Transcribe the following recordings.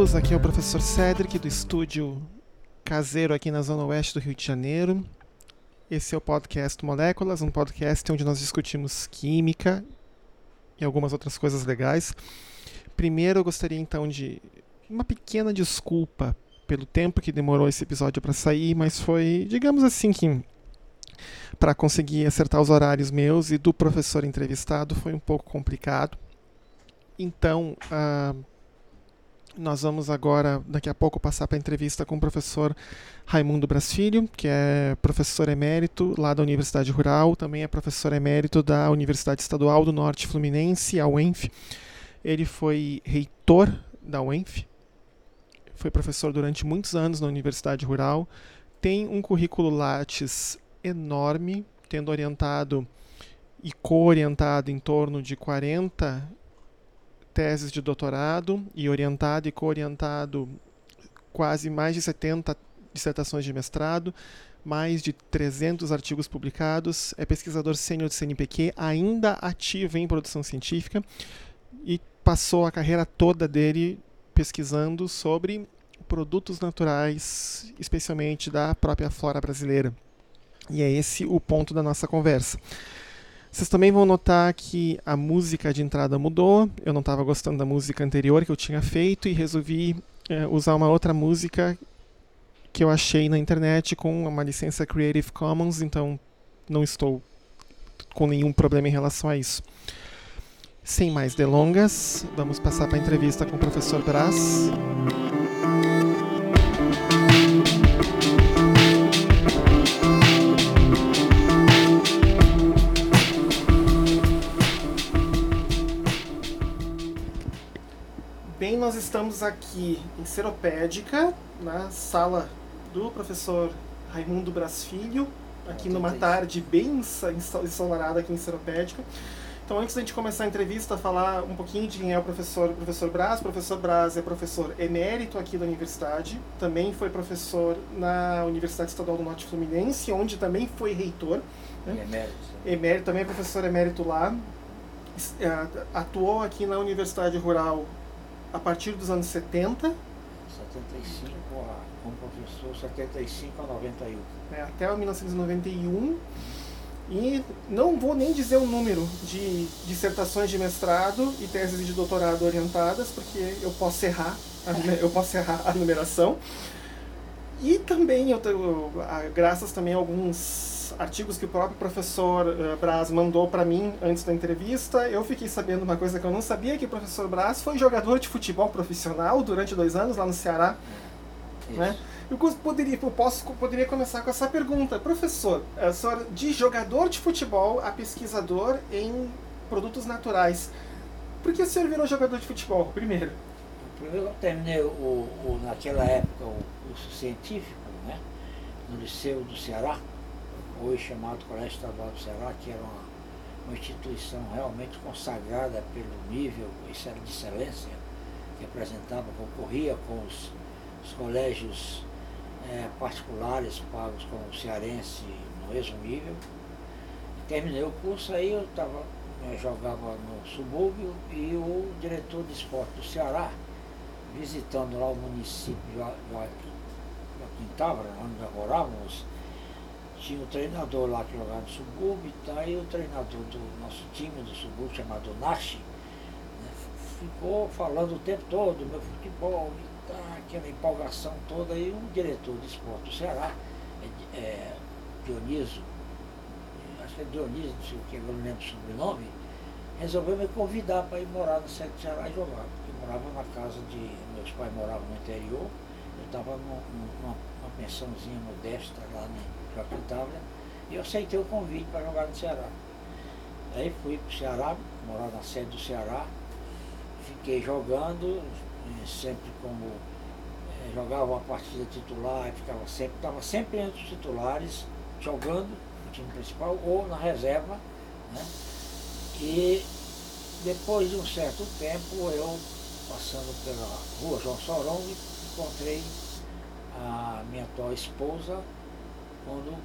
todos, aqui é o professor Cedric do estúdio caseiro aqui na zona oeste do Rio de Janeiro. Esse é o podcast Moléculas, um podcast onde nós discutimos química e algumas outras coisas legais. Primeiro eu gostaria então de uma pequena desculpa pelo tempo que demorou esse episódio para sair, mas foi, digamos assim, que para conseguir acertar os horários meus e do professor entrevistado foi um pouco complicado. Então, uh, nós vamos agora, daqui a pouco, passar para a entrevista com o professor Raimundo Brasfilho, que é professor emérito lá da Universidade Rural, também é professor emérito da Universidade Estadual do Norte Fluminense, a UENF. Ele foi reitor da UENF, foi professor durante muitos anos na Universidade Rural, tem um currículo Lattes enorme, tendo orientado e co-orientado em torno de 40 teses de doutorado e orientado e co-orientado quase mais de 70 dissertações de mestrado, mais de 300 artigos publicados, é pesquisador sênior do CNPq, ainda ativo em produção científica e passou a carreira toda dele pesquisando sobre produtos naturais, especialmente da própria flora brasileira. E é esse o ponto da nossa conversa. Vocês também vão notar que a música de entrada mudou. Eu não estava gostando da música anterior que eu tinha feito e resolvi é, usar uma outra música que eu achei na internet com uma licença Creative Commons, então não estou com nenhum problema em relação a isso. Sem mais delongas, vamos passar para a entrevista com o professor Brás. Nós estamos aqui em Seropédica, na sala do professor Raimundo Brasfilho, aqui numa tarde bem ensolarada aqui em Seropédica. Então, antes da gente começar a entrevista, falar um pouquinho de quem é o professor, o professor Braz. O professor Braz é professor emérito aqui da universidade, também foi professor na Universidade Estadual do Norte Fluminense, onde também foi reitor. Né? Emérito. Emérito, também é professor emérito lá. É, atuou aqui na Universidade Rural a partir dos anos 70. 75 como professor, 75 a 91. É, até 1991. E não vou nem dizer o número de dissertações de mestrado e teses de doutorado orientadas, porque eu posso errar, eu posso errar a numeração. E também, eu, graças também a alguns artigos que o próprio professor uh, Braz mandou para mim antes da entrevista, eu fiquei sabendo uma coisa que eu não sabia, que o professor Braz foi jogador de futebol profissional durante dois anos lá no Ceará. Né? Eu poderia, eu posso, poderia começar com essa pergunta. Professor, a senhora, de jogador de futebol a pesquisador em produtos naturais, por que o senhor virou jogador de futebol, primeiro? Primeiro eu terminei o, o naquela época o curso científico, né, no Liceu do Ceará, hoje chamado Colégio Estadual do Ceará, que era uma, uma instituição realmente consagrada pelo nível de excelência que apresentava, concorria com os, os colégios é, particulares pagos com o cearense no mesmo nível. Terminei o curso, aí eu tava, eu jogava no subúrbio e o diretor de esporte do Ceará, visitando lá o município de Joaquim Távora, onde nós morávamos, tinha um treinador lá que jogava no subúrbio e tal, e o treinador do nosso time do subúrbio, chamado Nashi, né, ficou falando o tempo todo do meu futebol e tal, aquela empolgação toda, e o diretor de esporte do Ceará, é, é, Dionísio, acho que é Dionísio, não sei o que, eu não lembro o sobrenome, resolveu me convidar para ir morar no centro do Ceará e jogar. Eu morava na casa de. Meus pais moravam no interior, eu estava numa, numa pensãozinha modesta lá né, Joaquim Távora, e eu aceitei o convite para jogar no Ceará. Aí fui para o Ceará, morar na sede do Ceará, fiquei jogando, sempre como eh, jogava uma partida titular, ficava sempre, estava sempre entre os titulares, jogando no time principal ou na reserva. Né? E depois de um certo tempo, eu passando pela rua João Sorongo, encontrei a minha atual esposa, quando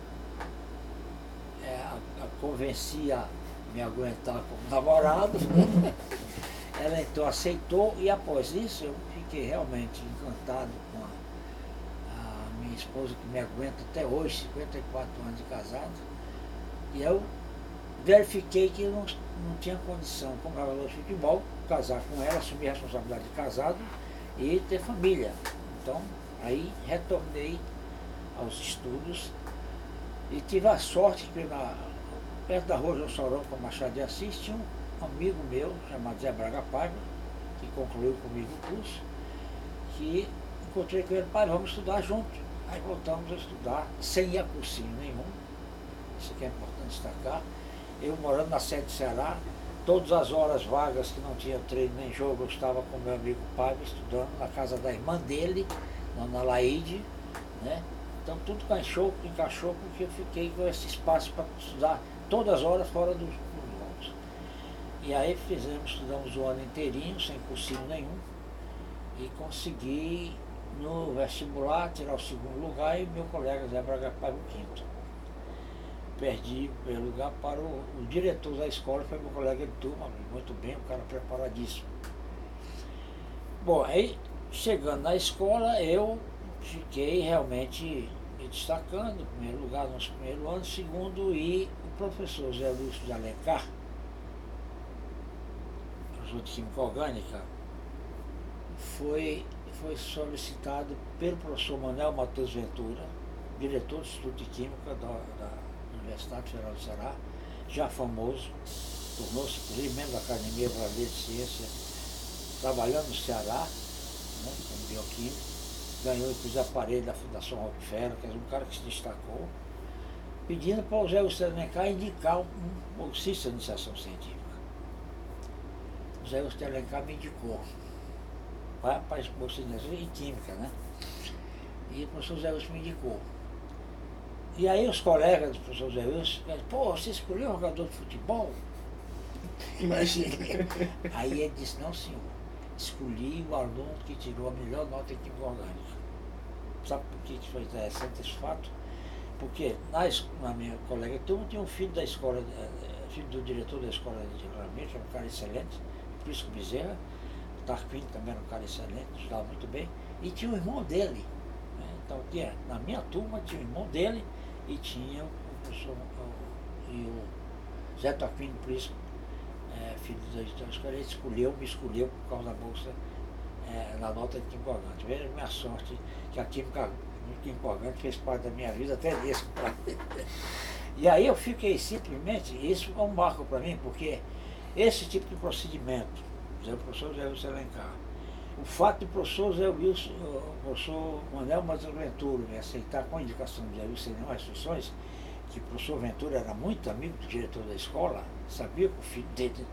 é, a, a convenci a me aguentar como namorado, ela então aceitou e após isso eu fiquei realmente encantado com a, a minha esposa que me aguenta até hoje, 54 anos de casado. E eu verifiquei que eu não, não tinha condição, como jogador de futebol, casar com ela, assumir a responsabilidade de casado e ter família. Então, aí retornei aos estudos e tive a sorte que na, perto da rua João Sorão, com Machado de Assis, tinha um amigo meu, chamado Zé Braga Paiva, que concluiu comigo o curso, que encontrei com ele, pai, vamos estudar junto. Aí voltamos a estudar, sem ir a cursinho nenhum, isso aqui é importante destacar. Eu morando na sede do Ceará, todas as horas vagas que não tinha treino nem jogo, eu estava com meu amigo Paiva estudando na casa da irmã dele, na Laide, né? Então tudo encaixou, encaixou porque eu fiquei com esse espaço para estudar todas as horas fora dos, dos E aí fizemos, estudamos o ano inteirinho, sem cursinho nenhum, e consegui no vestibular tirar o segundo lugar e meu colega Zé Braga para o quinto. Perdi o primeiro lugar para o, o diretor da escola, foi meu colega de turma, muito bem, um cara preparadíssimo. Bom, aí chegando na escola eu fiquei realmente me destacando, em primeiro lugar no primeiro ano, segundo, e o professor Zé Lúcio de Alencar, professor de Química Orgânica, foi, foi solicitado pelo professor Manuel Matheus Ventura, diretor do Instituto de Química da, da Universidade Federal do Ceará, já famoso, tornou-se membro da Academia Brasileira de Ciência, trabalhando no Ceará, né, como bioquímico, ganhou inclusive aparelho da Fundação Rockefeller, que é um cara que se destacou, pedindo para o Zé Augusto Alencar indicar um bolsista de iniciação científica. O Zé Augusto Alencar me indicou para, para bolsista de iniciação em química, né? E o professor Zé Augusto me indicou. E aí os colegas do professor Zé Augusto, pô, você escolheu um jogador de futebol? Imagina. aí ele disse, não senhor, escolhi o aluno que tirou a melhor nota em química orgânica. Sabe por que foi interessante esse fato? Porque na, na minha colega turma tinha um filho da escola, eh, eh, filho do diretor da escola de regulamento, um cara excelente, Prisco Bezerra, o Tarquino também era um cara excelente, estudava muito bem, e tinha o irmão dele. Né? Então tinha, na minha turma tinha o irmão dele e tinha o professor o, e o Zé Tarquino Prisco é, filho da escola, ele escolheu, me escolheu por causa da bolsa é, na nota de orgânica. Veja a minha sorte que a química, orgânica fez parte da minha vida até nisso. e aí eu fiquei simplesmente, isso é um marco para mim, porque esse tipo de procedimento, o professor Zé Wilson Alencar, o fato do professor Zé Wilson, o professor Manuel Matos Ventura me aceitar com a indicação de Zé Wilson em restrições, que o professor Ventura era muito amigo do diretor da escola, sabia que o filho dele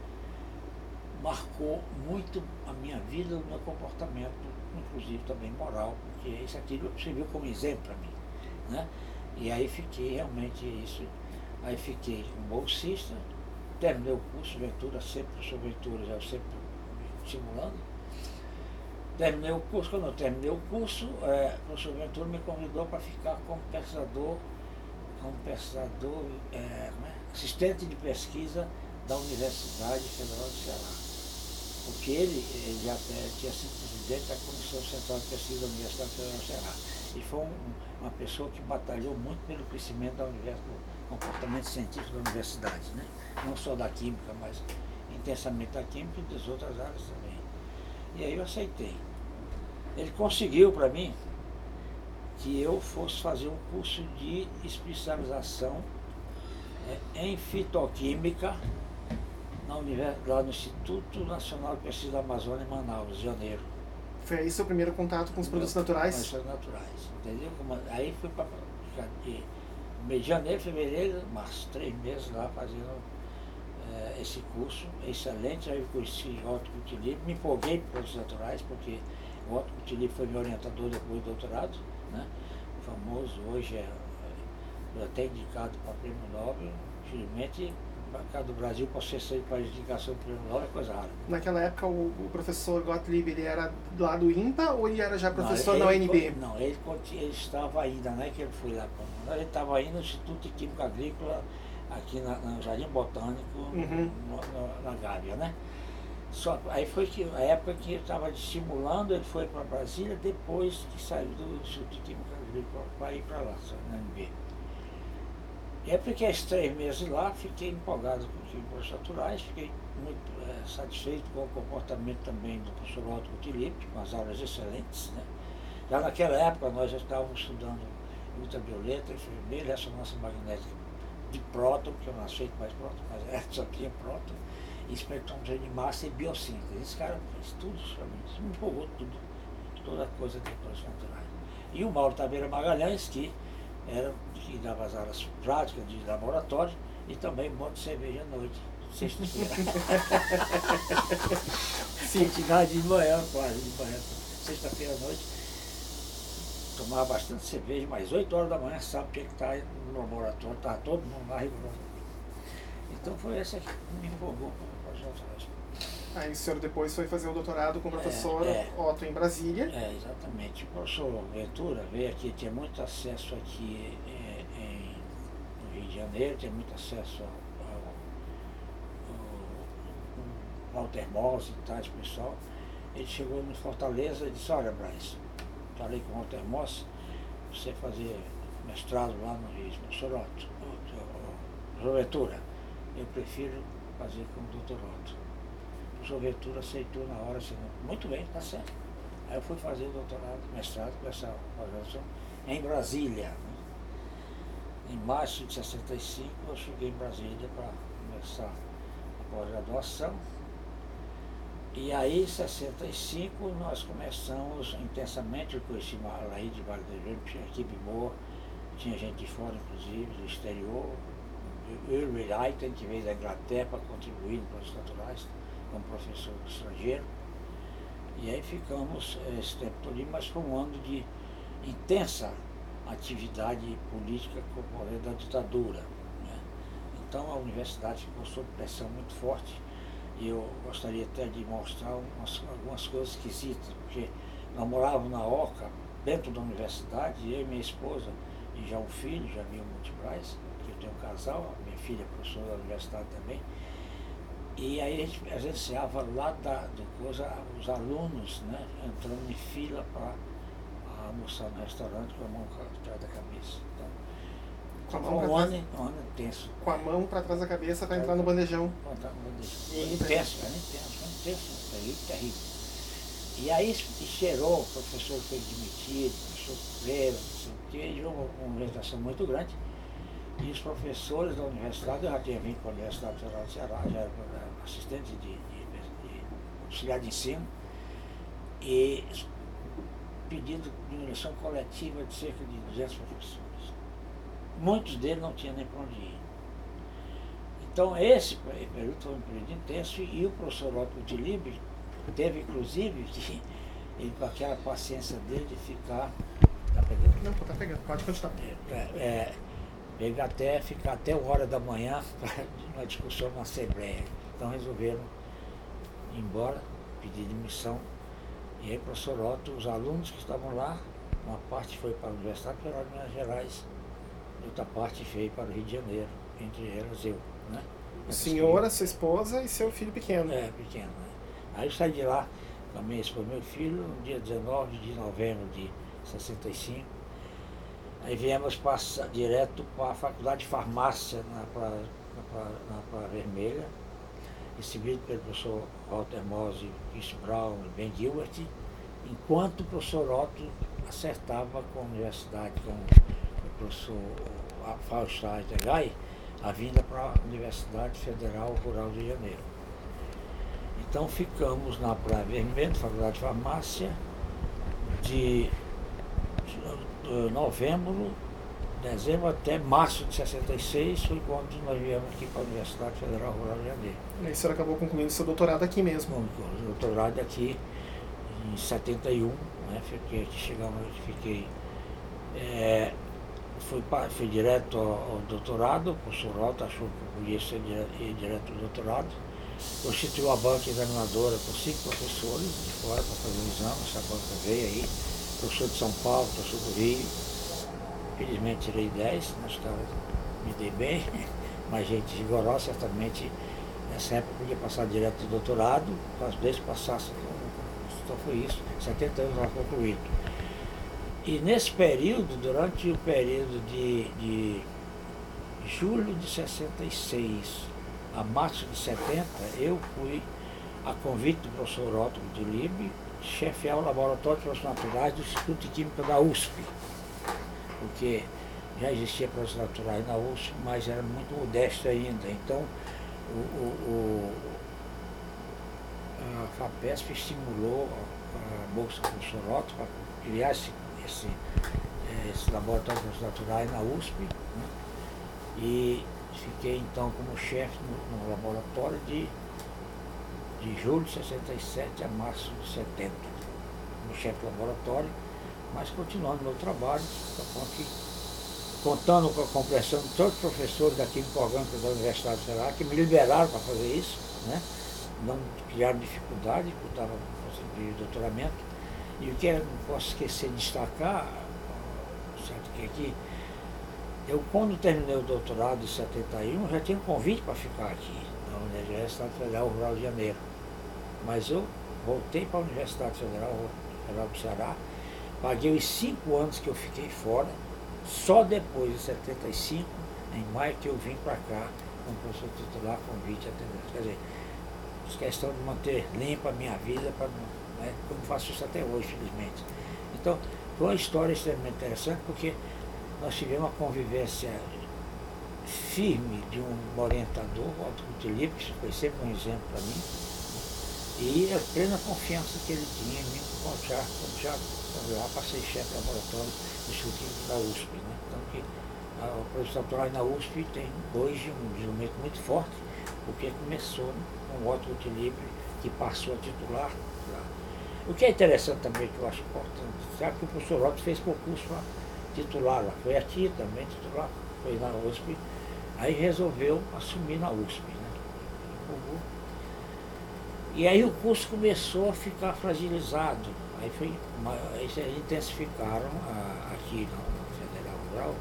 marcou muito a minha vida, o meu comportamento, inclusive também moral, porque isso aqui serviu como exemplo para mim. Né? E aí fiquei realmente isso. Aí fiquei um bolsista, terminei o curso, Ventura, sempre, professor Ventura, já sempre estimulando. Terminei o curso, quando eu terminei o curso, é, o professor Ventura me convidou para ficar como pesquisador, como pesquisador, é, é, assistente de pesquisa da Universidade Federal do Ceará porque ele, ele tinha sido presidente da Comissão Central de Pesquisa da Universidade Federal do Ceará. E foi um, uma pessoa que batalhou muito pelo crescimento da universidade, do comportamento científico da universidade, né? não só da química, mas intensamente da química e das outras áreas também. E aí eu aceitei. Ele conseguiu para mim que eu fosse fazer um curso de especialização é, em fitoquímica na lá no Instituto Nacional de Pesquisa da Amazônia, em Manaus, janeiro. Foi aí seu primeiro contato com os produtos naturais? Com os produtos naturais, entendeu? Aí fui para de janeiro, fevereiro, março, três meses lá fazendo é, esse curso excelente. Aí eu conheci Otto Coutillier, me empolguei por produtos naturais, porque o Otto Coutillier foi meu orientador depois do doutorado, né? famoso, hoje é, é até indicado para prêmio Nobel, infelizmente Do Brasil para ser para indicação preliminar é coisa rara. Naquela época o, o, professor Gottlieb ele era lá do INPA ou ele era já professor não, ele, na UNB? Não, ele, ele estava ainda, não é que ele foi lá para ele estava ainda no Instituto de Química Agrícola, aqui na, no Jardim Botânico, uhum. no, no, na Gávea, né? Só, aí foi que, a época que eu estava estimulando, ele foi para Brasília depois que saiu do Instituto de Química Agrícola para ir para lá, na MB. É porque esses três meses lá, fiquei empolgado com os químicos naturais, fiquei muito é, satisfeito com o comportamento também do professor Otto Gutilipe, com as aulas excelentes. Né? Já naquela época nós já estávamos estudando ultravioleta, infravermelho, ressonância magnética de próton, porque eu não aceito mais próton, mas é, só tinha próton, e espectrometria de massa e biossíntese. Esse cara fez tudo para mim, me empolgou tudo, toda coisa de recursos naturais. E o Mauro Taveira Magalhães, que era que dava as aulas práticas de laboratório e também um monte de cerveja à noite, sexta-feira. Sim, de manhã, quase, de manhã, sexta-feira à noite tomava bastante cerveja, mas 8 horas da manhã, sabe o que está no laboratório, estava todo mundo lá regulando. Então foi essa que me empolgou para os outros. Aí o senhor depois foi fazer o doutorado com o professor é, é, Otto em Brasília. É, exatamente. O professor Ventura veio aqui, tinha muito acesso aqui é, em, no Rio de Janeiro, tinha muito acesso ao, ao Walter Moss e tais pessoal. Ele chegou em Fortaleza e disse, olha Braz, falei com o Walter Moss, você fazer mestrado lá no Rio, no Soroto, Ventura, eu prefiro fazer como doutor Otto. O Ventura aceitou na hora, assim, muito bem, tá certo. Aí eu fui fazer o doutorado, mestrado, com essa pós-graduação, em Brasília. Né? Em março de 65 eu cheguei em Brasília para começar a pós-graduação. E aí, em 65, nós começamos intensamente, eu conheci Malaí de Vale do Rio, tinha equipe boa, tinha gente de fora, inclusive, do exterior. Irwin Leiten, que veio da Inglaterra para contribuir no projetos naturais, como professor estrangeiro. E aí ficamos eh, esse tempo todo, mas foi um ano de intensa atividade política correndo da ditadura. Né? Então a universidade ficou sob pressão muito forte e eu gostaria até de mostrar umas, algumas coisas esquisitas, porque nós morávamos na Oca, dentro da universidade, eu e minha esposa, e já um filho, já Jamil Multibraz, que eu tenho um casal, minha filha é professora da universidade também, e aí a gente presenciava lá da, do coisa, os alunos né, entrando em fila para almoçar no restaurante com a mão atrás da cabeça. Então, com a mão um, ano, um ano intenso. Com a mão para trás da cabeça para entrar no bandejão. Entrar no bandejão. Intenso, era intenso, intenso, terrível, terrível. E aí cheirou, o professor foi demitido, o professor preso, não sei o quê, e uma, organização muito grande. E os professores da universidade, eu já tinha vindo para a Universidade Federal do Ceará, já era assistente de, de, de auxiliar de ensino, e pedindo diminuição coletiva de cerca de 200 professores. Muitos deles não tinham nem para onde ir. Então, esse período foi um período intenso e o professor Otto de Libre teve, inclusive, que ele, com aquela paciência dele de ficar. Tá pegando? Não, tá pegando, pode continuar. É, é, ele até ficar até uma hora da manhã para uma discussão na Assembleia. Então resolveram ir embora, pedir demissão. E aí, professor Otto, os alunos que estavam lá, uma parte foi para a Universidade Federal de Minas Gerais, outra parte veio para o Rio de Janeiro, entre elas eu. Né? Senhora, sua esposa e seu filho pequeno. É, pequeno. Né? Aí eu saí de lá com a minha esposa meu filho, no dia 19 de novembro de 65. Aí viemos passar direto para a Faculdade de Farmácia na Praia, na na Praia Vermelha, recebido pelo professor Walter Mose, Chris Brown e Ben Gilbert, enquanto o professor Otto acertava com a universidade, com o professor Fausto Gai, a vinda para a Universidade Federal Rural de Janeiro. Então ficamos na Praia Vermelha, Faculdade de Farmácia, de novembro, dezembro até março de 66, foi quando nós viemos aqui para a Universidade Federal Rural de Janeiro. E aí o senhor acabou concluindo seu doutorado aqui mesmo? O doutorado aqui em 71, né, fiquei, chegamos, fiquei, é, fui, fui direto ao, ao doutorado, o professor Alta achou que podia ser direto, ir direto ao doutorado, constituiu a banca examinadora com cinco professores de fora para fazer o exame, essa banca veio aí, professor de São Paulo, professor do Rio, felizmente tirei 10, mas tá, me dei bem, mas gente rigorosa, certamente Nessa época podia passar direto do doutorado, desse passasse, então foi isso, 70 anos lá concluído. E nesse período, durante o período de, de julho de 66 a março de 70, eu fui, a convite do professor Otto de Libe, chefiar o laboratório de processos naturais do Instituto de Química da USP. Porque já existia processos naturais na USP, mas era muito modesto ainda. Então, o, o, o a FAPESP estimulou a Bolsa Otto para criar esse esse, é, esse laboratório de processos naturais na USP. Né? E fiquei então como chefe no, no, laboratório de, de julho de 67 a março de 70, como chefe do laboratório, mas continuando meu trabalho, contando com a compreensão de todos os professores da Química Orgânica da Universidade Federal, que me liberaram para fazer isso, né? não criaram dificuldade, porque eu estava conseguindo doutoramento, e o que eu não posso esquecer de destacar, certo, que aqui, eu quando terminei o doutorado em 71, já tinha um convite para ficar aqui, na Universidade Federal Rural de Janeiro. Mas eu voltei para a Universidade Federal Rural do Ceará, paguei os cinco anos que eu fiquei fora, só depois de 75, em maio, que eu vim para cá como professor titular, convite, atendente. Quer dizer, questão de manter limpa a minha vida para não né? como faço isso até hoje, felizmente. Então, foi uma história extremamente interessante porque nós tivemos uma convivência firme de um orientador, o Coutilho, que foi sempre um exemplo para mim, e a plena confiança que ele tinha em mim, como já, como já lá passei chefe do laboratório do Instituto da USP. Né? Então, que a, o professor doutoral na USP tem hoje um desenvolvimento muito forte, porque começou com o Otto Coutilho, que passou a titular o que é interessante também, que eu acho importante, sabe que o professor Otto fez concurso para titular lá, foi aqui também titular, foi na USP, aí resolveu assumir na USP. Né? E aí o curso começou a ficar fragilizado, aí, foi, aí intensificaram a, aqui na Federal Rural,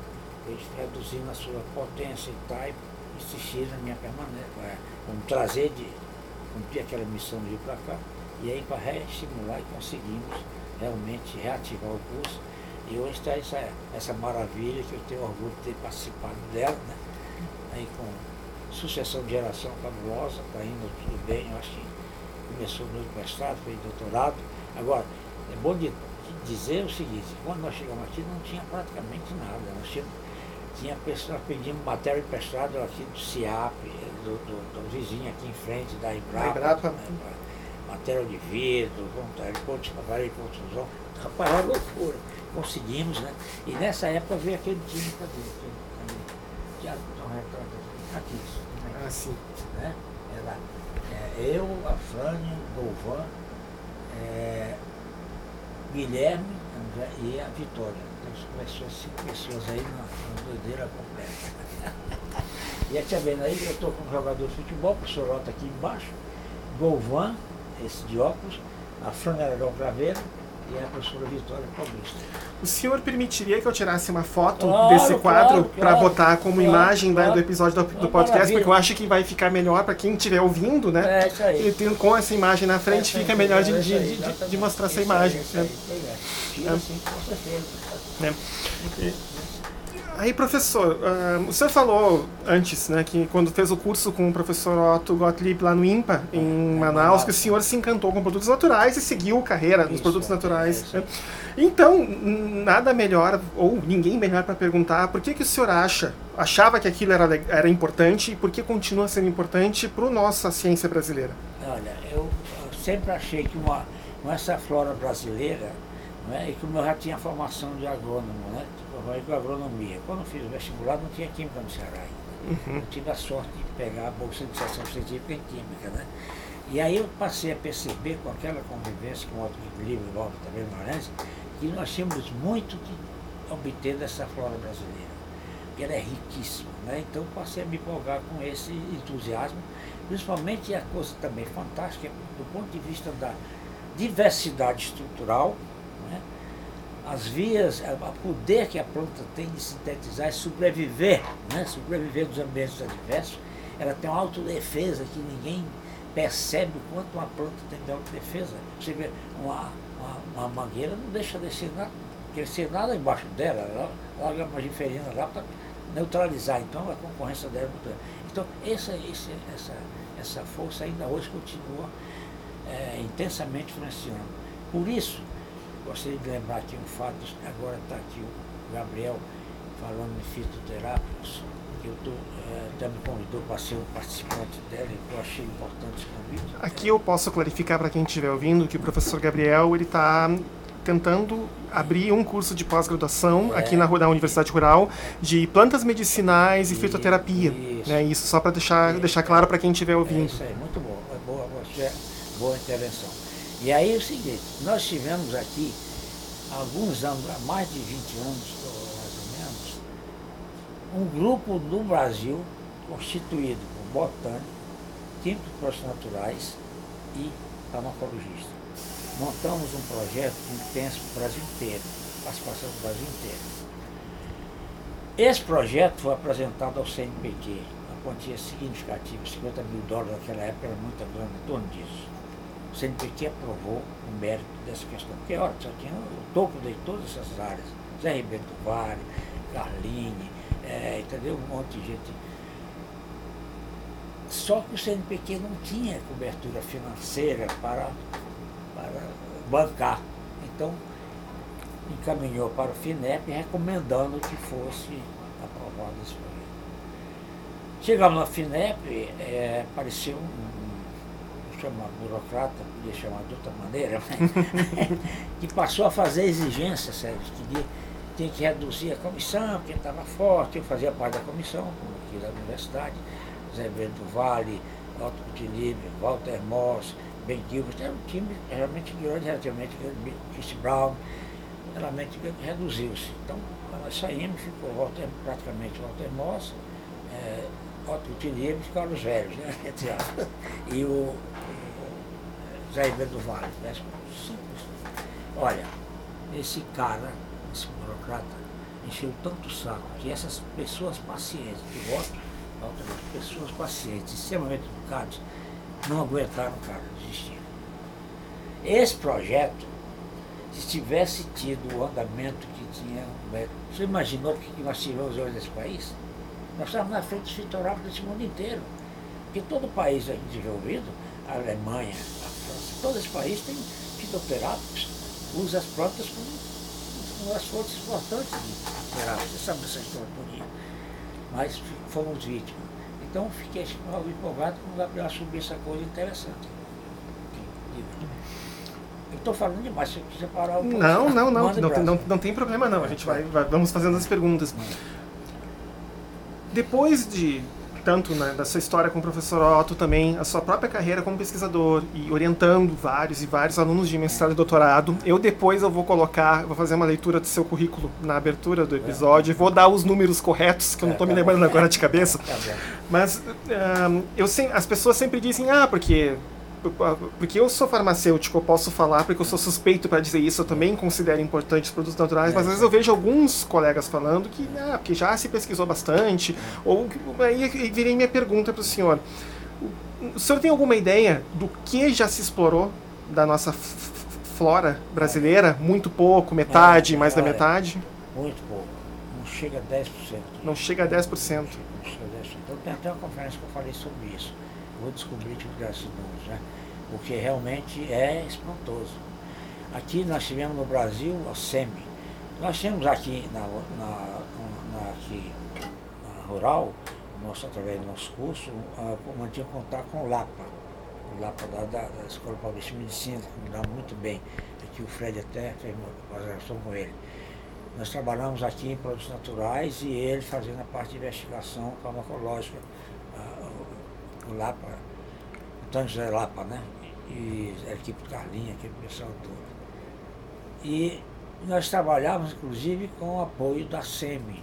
eles reduzindo a sua potência e tal, e insistiram na minha permanência, é, vamos trazer de cumprir aquela missão de ir para cá. E aí para reestimular e conseguimos realmente reativar o curso. E hoje está essa, essa maravilha que eu tenho orgulho de ter participado dela, né? Aí com sucessão de geração fabulosa, está indo tudo bem, eu acho que começou no mestrado, fez doutorado. Agora, é bom de dizer o seguinte, quando nós chegamos aqui não tinha praticamente nada. Nós tínhamos, tinha pessoas pedindo matéria emprestada aqui do CIAP, do, do, do, vizinho aqui em frente da Ibrapa. Da Ibrapa. Né? matéria de vidro, vontade, de trabalho de construção. Rapaz, é loucura. Conseguimos, né? E nessa época veio aquele time, cadê? Já estão aqui. Né? Ah, sim. Né? Era, é, eu, a Frânio, Golvan, é, Guilherme e a Vitória. Então começou cinco pessoas aí na, doideira completa. e a tia vendo aí, eu estou com um jogador de futebol, o professor Lota aqui embaixo, Golvan, esse de óculos, a Fran Aragão Craveiro e a professora Vitória Paulista. O senhor permitiria que eu tirasse uma foto claro, desse quadro claro, para botar como claro, imagem do episódio do, do podcast? Maravilha. Porque eu acho que vai ficar melhor para quem estiver ouvindo, né? É isso aí. E com essa imagem na frente, é, fica melhor de, de, de, de, mostrar essa imagem. Aí, né? aí, Tira, sim, com certeza. É. Aí, professor, uh, o senhor falou antes, né, que quando fez o curso com o professor Otto Gottlieb lá no IMPA, em Manaus, que o senhor se encantou com produtos naturais e seguiu carreira nos produtos naturais. É, né? Então, nada melhor, ou ninguém melhor para perguntar, por que, que o senhor acha, achava que aquilo era, era importante e por que continua sendo importante para a nossa ciência brasileira? Olha, eu sempre achei que uma, essa flora brasileira, né, e como eu já tinha formação de agrônomo, né, com agronomia. Quando fiz o vestibular não tinha química no Ceará ainda. Uhum. Eu tive a sorte de pegar a bolsa de iniciação científica em química, né? E aí eu passei a perceber com aquela convivência com outros livros, igual também Guimarães, que nós tínhamos muito que obter dessa flora brasileira, que ela é riquíssima, né? Então passei a me empolgar com esse entusiasmo, principalmente a coisa também fantástica do ponto de vista da diversidade estrutural, as vias, o poder que a planta tem de sintetizar e sobreviver, né? sobreviver nos ambientes adversos, ela tem uma autodefesa que ninguém percebe o quanto uma planta tem de autodefesa. Você vê, uma, uma, uma mangueira não deixa descer nada, crescer nada embaixo dela, ela larga uma giferina lá para neutralizar, então a concorrência dela é muito Então essa, essa, essa, força ainda hoje continua é, intensamente influenciando. Por isso, gostaria de lembrar aqui um fato, agora está aqui o Gabriel falando em fitoterápicos, que eu tô, é, até me convidou para ser um participante dela, e eu achei importante esse convite. Aqui eu posso clarificar para quem estiver ouvindo que o professor Gabriel ele está tentando abrir um curso de pós-graduação é. aqui na, na Universidade Rural de plantas medicinais e, e fitoterapia. Isso, né? isso só para deixar, deixar claro para quem estiver ouvindo. É isso aí, muito bom. É boa, boa, boa intervenção. E aí é o seguinte, nós tivemos aqui, alguns anos, há mais de 20 anos, mais ou menos, um grupo do Brasil constituído por botânicos, químicos naturais e farmacologistas montamos um projeto intenso para o Brasil inteiro, participação do Brasil inteiro. Esse projeto foi apresentado ao CNPq, a quantia significativa, 50 mil dólares naquela época era muita grana em torno disso. O CNPq aprovou o mérito dessa questão, porque olha, só tinha o topo de todas essas áreas, Zé Ribeiro do Vale, Carline, é, entendeu? Um monte de gente. Só que o CNPq não tinha cobertura financeira para para bancar. Então, encaminhou para o FINEP recomendando que fosse aprovado esse projeto. Chegamos na FINEP, é, apareceu um, chama burocrata, podia chamar de outra maneira, que passou a fazer exigências, sério, que tinha que reduzir a comissão, porque estava forte, eu fazia parte da comissão, como aqui da universidade, Zé Bento Vale, Alto Equilíbrio, Walter Moss, Ben Gilbert, era um time realmente grande, relativamente grande, Chris Brown, realmente reduziu-se. Então, nós saímos, ficou Walter, praticamente Walter Moss, é, Otto Tinier e Carlos Velhos, né? e o Zé Ribeiro do Vale. Né? Simples. Olha, esse cara, esse burocrata, encheu tanto o saco que essas pessoas pacientes, que voto, pessoas pacientes, extremamente educadas, não aguentaram, cara, desistir. Esse projeto, se tivesse tido o andamento que tinha, você imaginou o que nós tivemos hoje nesse país? Nós estávamos na frente dos fitorápicos desse mundo inteiro. Porque todo país desenvolvido, a Alemanha, todo esse país tem fitoterápicos, usa as plantas como das fontes importantes de terapia. Você sabe dessa história bonita. Mas fomos vítimas. Então fiquei empolgado com o Gabriel subir essa coisa interessante. Eu estou falando demais, se você quiser parar o Não, não, não, não, não, não, não tem problema não. A gente vai, vai vamos fazendo as perguntas. Depois de tanto né, da sua história com o professor Otto, também a sua própria carreira como pesquisador e orientando vários e vários alunos de mestrado e doutorado. Eu depois eu vou colocar, vou fazer uma leitura do seu currículo na abertura do episódio, vou dar os números corretos, que eu não estou me lembrando agora de cabeça. Mas um, eu, as pessoas sempre dizem, ah, porque porque eu sou farmacêutico, eu posso falar, porque eu sou suspeito para dizer isso, eu também considero importantes os produtos naturais, mas às vezes eu vejo alguns colegas falando que, ah, porque já se pesquisou bastante, ou aí virei minha pergunta para o senhor. O senhor tem alguma ideia do que já se explorou da nossa flora brasileira? Muito pouco, metade, mais da metade? Muito pouco. Não chega a 10%. Não chega a 10%. Não chega a 10%. Então tem até uma conferência que eu falei sobre isso vou descobrir diversos números, né? porque realmente é espantoso. Aqui nós tivemos no Brasil a SEMI. Nós temos aqui na, na, na, aqui, na Rural, nosso, através do nosso curso, mantinha contato com o LAPA, o LAPA da, da, da Escola Paulista de Medicina, que me dá muito bem. Aqui o Fred até fez uma relação com ele. Nós trabalhamos aqui em produtos naturais e ele fazendo a parte de investigação farmacológica o Lapa, Antônio José Lapa, né? E a equipe Carlinha, aquele pessoal todo. E nós trabalhávamos, inclusive, com o apoio da SEMI.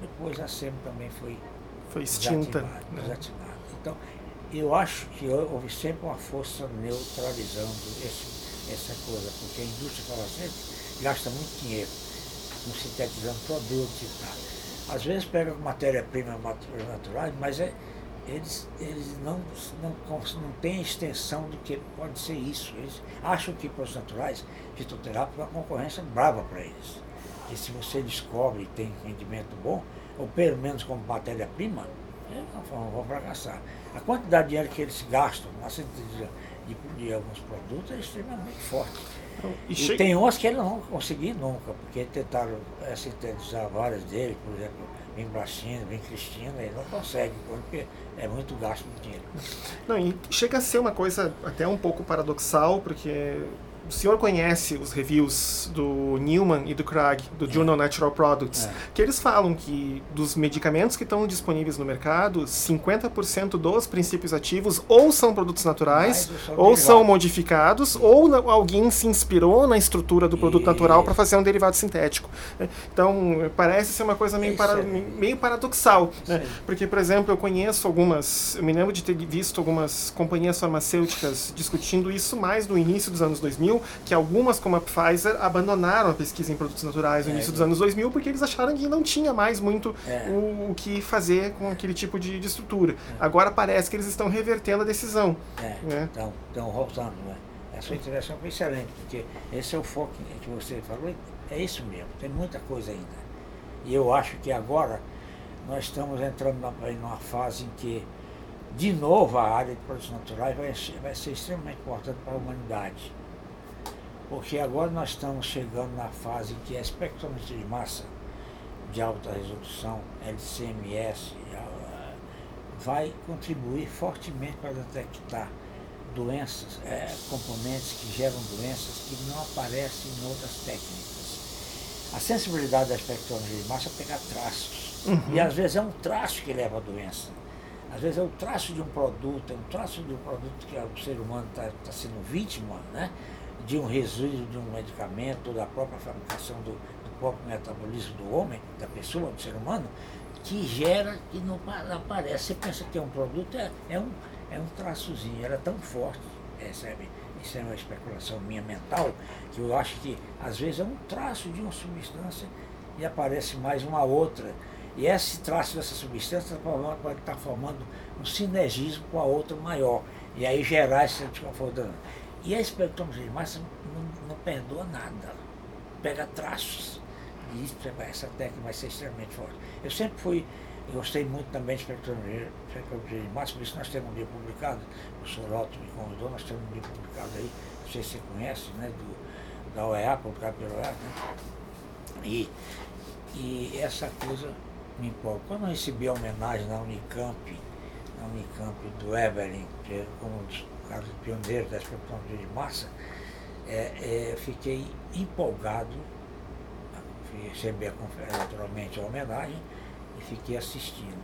Depois a SEMI também foi, foi extinta. Desativada, né? Então, eu acho que houve sempre uma força neutralizando esse, essa coisa, porque a indústria farmacêutica gasta muito dinheiro com sintetizando produtos e tal. Às vezes pega matéria-prima naturais, mas é, eles, eles não, não, não têm extensão do que pode ser isso. Eles acham que produtos naturais, fitoterápicos, é uma concorrência brava para eles. E se você descobre e tem rendimento bom, ou pelo menos como matéria-prima, é, não vão fracassar. A quantidade de dinheiro que eles gastam na síntese de, de, alguns produtos é extremamente forte. E, e tem uns que eles não vão conseguir nunca, porque tentaram é, sintetizar várias deles, por exemplo, vem Brachina, vem Cristina, e não consegue, porque é muito gasto de dinheiro. Não, e chega a ser uma coisa até um pouco paradoxal, porque o senhor conhece os reviews do Newman e do Craig, do é. Journal Natural Products, é. que eles falam que dos medicamentos que estão disponíveis no mercado, 50% dos princípios ativos ou são produtos naturais, ou são modificados, ou alguém se inspirou na estrutura do produto e... natural para fazer um derivado sintético. Então, parece ser uma coisa meio, para, meio paradoxal. Né? Porque, por exemplo, eu conheço algumas, eu me lembro de ter visto algumas companhias farmacêuticas discutindo isso mais no início dos anos 2000, que algumas, como a Pfizer, abandonaram a pesquisa em produtos naturais no é, início dos anos 2000 porque eles acharam que não tinha mais muito é. o, o, que fazer com aquele tipo de, de estrutura. Agora parece que eles estão revertendo a decisão. É, né? estão, estão voltando. Né? A sua intervenção foi excelente, porque esse é o foco que você falou, é isso mesmo, tem muita coisa ainda. E eu acho que agora nós estamos entrando numa fase em que, de novo, a área de produtos naturais vai vai ser extremamente importante para a humanidade porque agora nós estamos chegando na fase em que a espectrometria de massa de alta resolução, LCMS, vai contribuir fortemente para detectar doenças, é, componentes que geram doenças que não aparecem em outras técnicas. A sensibilidade da espectrometria de massa é pegar traços. Uhum. E às vezes é um traço que leva à doença. Às vezes é o traço de um produto, é um traço de um produto que o ser humano está tá sendo vítima, né? De um resíduo de um medicamento, da própria fabricação do, do próprio metabolismo do homem, da pessoa, do ser humano, que gera que não aparece. Você pensa que é um produto, é, é, um, é um traçozinho, era tão forte, percebe? Isso é uma especulação minha mental, que eu acho que às vezes é um traço de uma substância e aparece mais uma outra. E esse traço dessa substância pode estar formando um sinergismo com a outra maior. E aí gerar esse desconforto. E a de massa não, não perdoa nada, pega traços. E isso, essa técnica vai ser extremamente forte. Eu sempre fui, eu gostei muito também de espectrometria, espectrometria de massa, por isso nós temos um livro publicado, o Sr. Otto me convidou, nós temos um livro publicado aí, não sei se você conhece, né, do, da OEA, publicado pela OEA, né? E, e essa coisa me empolga. Quando eu recebi a homenagem na Unicamp, na Unicamp do Evelyn, que é um dos caso pioneiro da espectrometria de massa, é, é, fiquei empolgado, recebi naturalmente a homenagem e fiquei assistindo.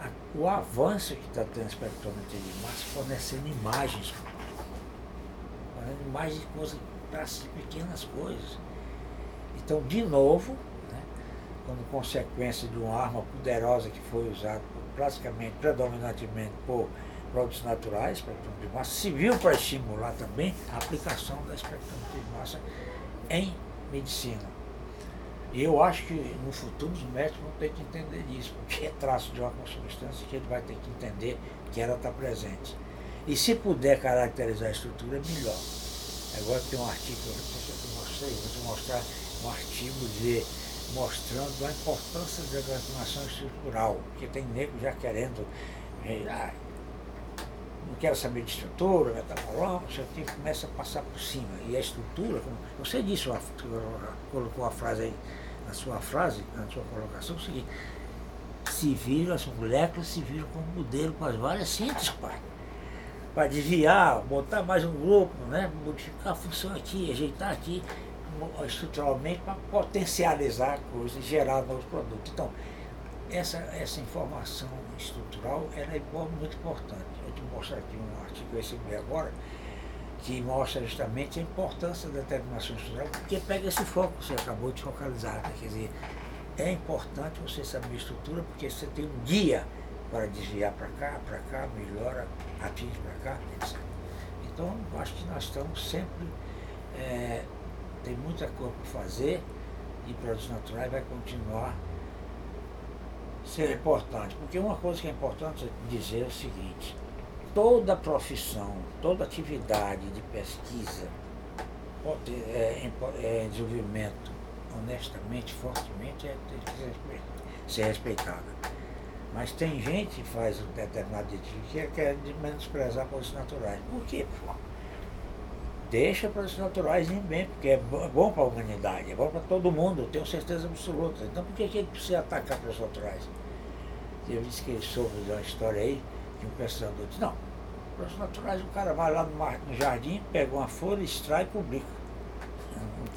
A, o avanço que está tendo a espectrometria de massa fornecendo imagens, fornecendo imagens de coisas, de pequenas coisas. Então, de novo, né, como consequência de uma arma poderosa que foi usada praticamente, predominantemente por produtos naturais, espectrometria de massa, serviu para estimular também a aplicação da espectrometria de massa em medicina. E eu acho que no futuro os médicos vão ter que entender isso, porque é traço de uma substância que ele vai ter que entender que ela está presente. E se puder caracterizar a estrutura, melhor. Agora tem um artigo que eu mostrei, vou te mostrar um artigo de mostrando a importância da transformação estrutural, porque tem nego já querendo eh, não quero saber de estrutura, metaboloma, você tem começa a passar por cima. E a estrutura, como você disse, colocou a frase aí, na sua frase, na sua colocação, é o seguinte, se viram, as moléculas se viram como modelo com as várias síntese, pai. Para desviar, botar mais um grupo, né? modificar a função aqui, ajeitar aqui estruturalmente para potencializar a coisa e gerar novos produtos. Então, essa, essa informação estrutural ela é muito importante. Eu te mostro aqui um artigo que eu recebi agora, que mostra justamente a importância da determinação estrutural, porque pega esse foco que você acabou de focalizar. Né? Quer dizer, é importante você saber a estrutura, porque você tem um guia para desviar para cá, para cá, melhora, atinge para cá, etc. Então, acho que nós estamos sempre. É, tem muita coisa para fazer e produtos naturais vai continuar ser importante, porque uma coisa que é importante dizer é o seguinte, toda profissão, toda atividade de pesquisa é, é, desenvolvimento honestamente, fortemente, é, tem que ser respeitada. Mas tem gente que faz um determinado atividade que quer menosprezar produtos naturais. Por quê? Deixa produtos naturais em bem, porque é bom para a humanidade, é bom para todo mundo, tenho certeza absoluta. Então por que, que ele precisa atacar produtos naturais? Eu disse que ele soube de uma história aí, que um pesquisador disse, não, produtos naturais, o cara vai lá no, no jardim, pega uma folha, extrai e publica.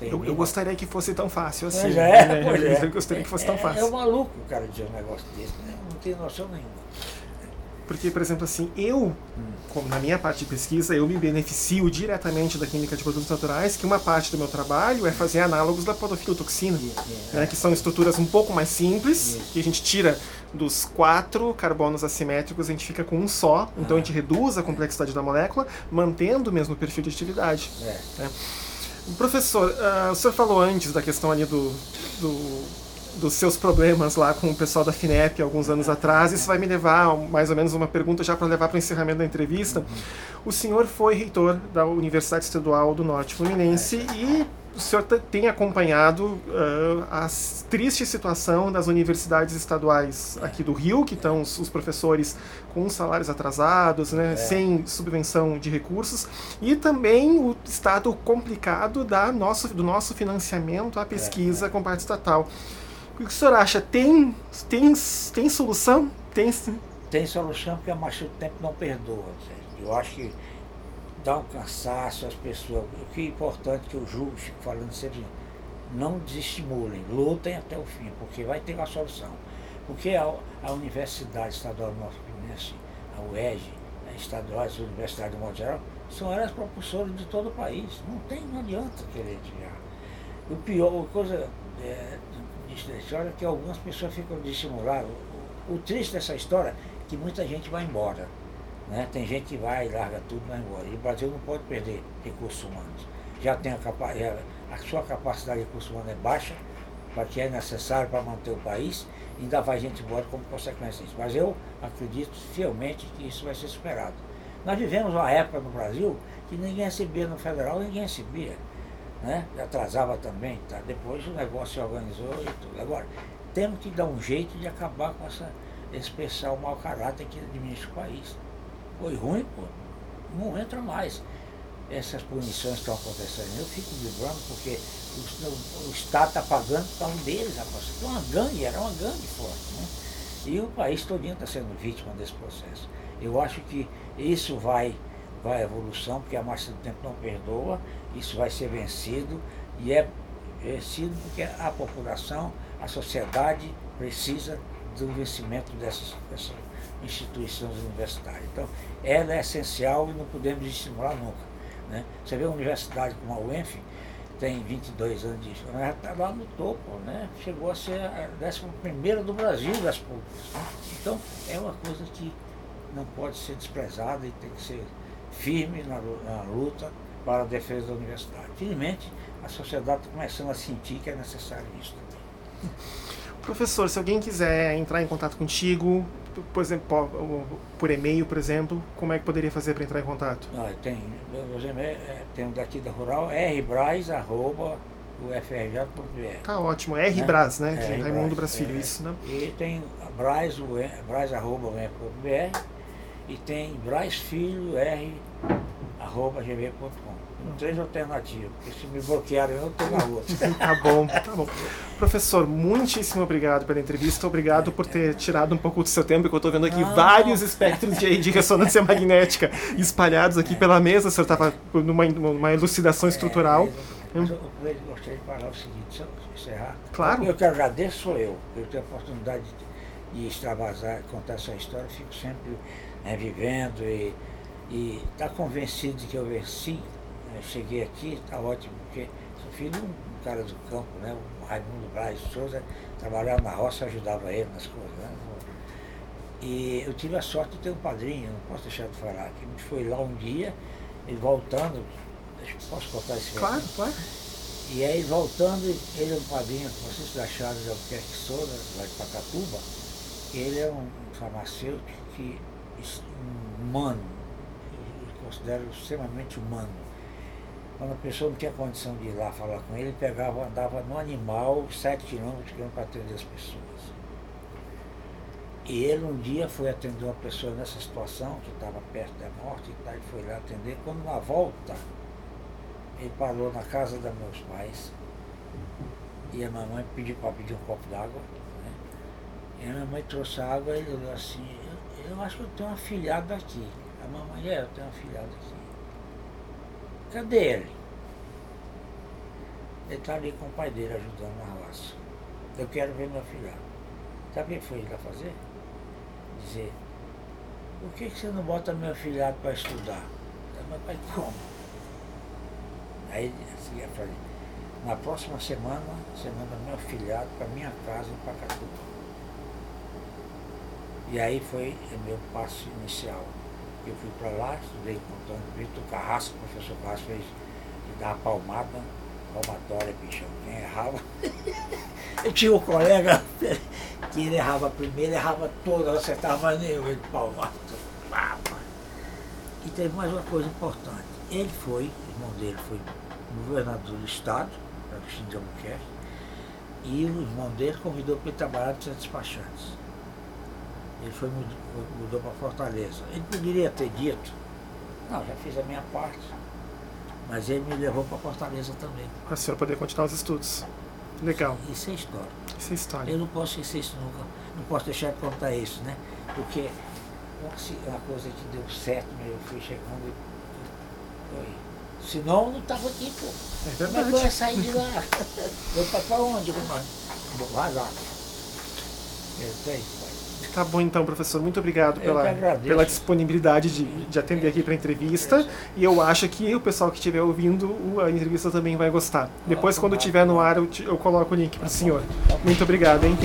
Eu, eu, gostaria que fosse tão fácil assim. Pois é, né? pois é. Eu gostaria que fosse é, tão fácil. É, é maluco o cara dizer um negócio desse, né? não tem noção nenhuma. Porque, por exemplo, assim, eu, como na minha parte de pesquisa, eu me beneficio diretamente da química de produtos naturais, que uma parte do meu trabalho é fazer análogos da podofilotoxina, né, que são estruturas um pouco mais simples, que a gente tira dos quatro carbonos assimétricos, a gente fica com um só, então a gente reduz a complexidade da molécula, mantendo o mesmo perfil de atividade. É. Né? Professor, uh, o senhor falou antes da questão ali do, do, dos seus problemas lá com o pessoal da FINEP alguns anos atrás. Isso vai me levar a mais ou menos uma pergunta já para levar para o encerramento da entrevista. O senhor foi reitor da Universidade Estadual do Norte Fluminense e o senhor tem acompanhado uh, a triste situação das universidades estaduais aqui do Rio, que estão os, os professores com salários atrasados, né, é. sem subvenção de recursos, e também o estado complicado da nosso, do nosso financiamento à pesquisa é, é. com parte estatal. O que o senhor acha? Tem, tem, tem solução? Tem, tem solução porque a marcha do tempo não perdoa. Eu acho que dá um cansaço às pessoas. O que é importante que eu julgo, falando sempre, não desestimulem, lutem até o fim, porque vai ter uma solução. Porque a, a Universidade Estadual do Norte Fluminense, a UEG, a estadual, as universidades do modo geral, são elas propulsoras de todo o país. Não tem, não adianta querer tirar. O pior, a coisa é, dessa história é que algumas pessoas ficam dissimuladas. O, o triste dessa história é que muita gente vai embora. Né? Tem gente que vai, larga tudo e vai embora. E o Brasil não pode perder recursos humanos. Já tem a, capa a sua capacidade de recursos humanos é baixa, para que é necessário para manter o país, ainda vai gente embora como consequência disso. Mas eu acredito fielmente que isso vai ser superado. Nós vivemos uma época no Brasil que ninguém recebia no federal, ninguém recebia. Né? Atrasava também, tá? depois o negócio se organizou e tudo. Agora, temos que dar um jeito de acabar com essa, esse pessoal mau caráter que administra o país. Foi ruim, pô. Não entra mais. Essas punições que estão acontecendo, eu fico vibrando porque o, o Estado está pagando para um deles, rapaz. Foi uma gangue, era uma gangue forte. Né? E o país todinho está sendo vítima desse processo. Eu acho que isso vai, vai à evolução, porque a marcha do tempo não perdoa, isso vai ser vencido, e é vencido porque a população, a sociedade precisa do vencimento dessas, dessas instituições universitárias. Então, ela é essencial e não podemos estimular nunca. Né? Você vê uma universidade como a UENF, tem 22 anos de história, já está lá no topo, né? chegou a ser a 11 do Brasil das públicas. Né? Então, é uma coisa que não pode ser desprezada e tem que ser firme na, na luta para a defesa da universidade. Felizmente, a sociedade está começando a sentir que é necessário isso também. Professor, se alguém quiser entrar em contato contigo, por exemplo, por e-mail, por exemplo, como é que poderia fazer para entrar em contato? Ah, tem, é, tem um daqui da Rural, rbraz, arroba, ufrj.br. Tá ótimo, rbraz, né? né? É, Raimundo Braz Filho, é, isso, né? E tem braz, braz arroba, br, e tem Braz Filho, r, arroba, gmail.com três alternativas, porque se me bloquearem eu tenho a outra. tá bom, tá bom. Professor, muitíssimo obrigado pela entrevista, obrigado por ter tirado um pouco do seu tempo, que eu estou vendo aqui Não. vários espectros de, de, ressonância magnética espalhados aqui pela mesa, o senhor estava numa, numa elucidação estrutural. É, mas eu, eu gostaria de falar o seguinte, se eu encerrar. Claro. Eu que agradeço sou eu, eu tenho a oportunidade de, de extravasar, contar essa história, fico sempre né, vivendo e estar tá convencido de que eu venci eu cheguei aqui, está ótimo, porque sou filho de um cara do campo, né? O Raimundo Braz Souza, trabalhava na roça, ajudava ele nas coisas. Né? E eu tive a sorte de ter um padrinho, não posso deixar de falar, que me foi lá um dia, ele voltando, posso contar esse Claro, momento? claro. E aí voltando, ele é um padrinho, Francisco da Chaves Albuquerque Souza, lá de Pacatuba, Ele é um farmacêutico que humano, considero extremamente humano. Quando a pessoa não tinha condição de ir lá falar com ele, pegava, andava no animal, sete quilômetros para atender as pessoas. E ele um dia foi atender uma pessoa nessa situação, que estava perto da morte e tal, ele foi lá atender. Quando na volta, ele parou na casa dos meus pais e a mamãe pediu para pedir um copo d'água. Né? E a minha mãe trouxe água e ele falou assim, eu, eu acho que eu tenho um afilhado aqui. A mamãe, é, eu tenho um afilhado aqui. Cadê ele? Ele está ali com o pai dele ajudando na roça. Eu quero ver meu afilhado. Sabe o que foi ele fazer? dizer, por que, que você não bota meu filhado para estudar? Meu pai, como? Aí assim, eu falei, na próxima semana você manda meu filhado para minha casa em Pacatuba. E aí foi o meu passo inicial. Eu fui para lá, estudei com o Vitor Carrasco, o professor Carrasco fez de dar uma palmada, palmatória, bichão, quem errava. eu tinha um colega que ele errava primeiro, errava todo, não acertava mais nenhum, ele palmava. E teve mais uma coisa importante. Ele foi, o irmão dele foi governador do estado, Agostinho de Albuquerque, e o irmão dele convidou para ele trabalhar de despachantes. Ele foi, mudou, mudou para Fortaleza. Ele poderia ter dito, não, já fiz a minha parte, mas ele me levou para Fortaleza também. Para o senhor poder continuar os estudos. Legal. Isso é história. Isso é história. Eu não posso esquecer isso nunca. Não posso deixar de contar isso, né? Porque uma coisa que deu certo, né? eu fui chegando e. Foi. Senão eu não estava aqui, pô. É verdade. Como é que eu ia sair de lá? eu para onde? Vai lá. Eu sei. Tá bom então, professor. Muito obrigado pela, pela disponibilidade de, de atender aqui para a entrevista. E eu acho que o pessoal que estiver ouvindo a entrevista também vai gostar. Depois, quando estiver no ar, eu, te, eu coloco o link para o senhor. Muito obrigado, hein?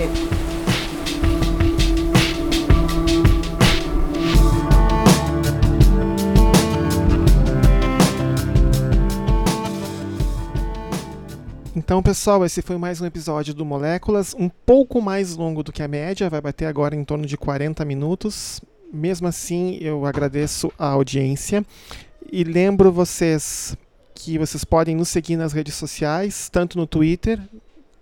Então, pessoal, esse foi mais um episódio do Moléculas, um pouco mais longo do que a média, vai bater agora em torno de 40 minutos. Mesmo assim, eu agradeço a audiência e lembro vocês que vocês podem nos seguir nas redes sociais, tanto no Twitter,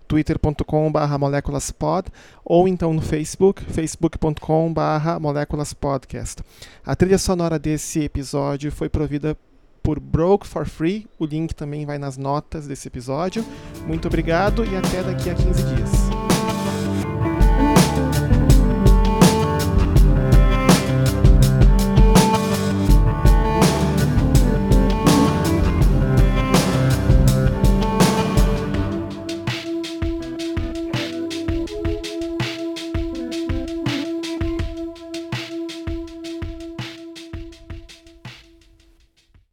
twitter.com.br moléculaspod, ou então no Facebook, facebook.com.br moléculaspodcast. A trilha sonora desse episódio foi provida por Broke for Free. O link também vai nas notas desse episódio. Muito obrigado e até daqui a 15 dias.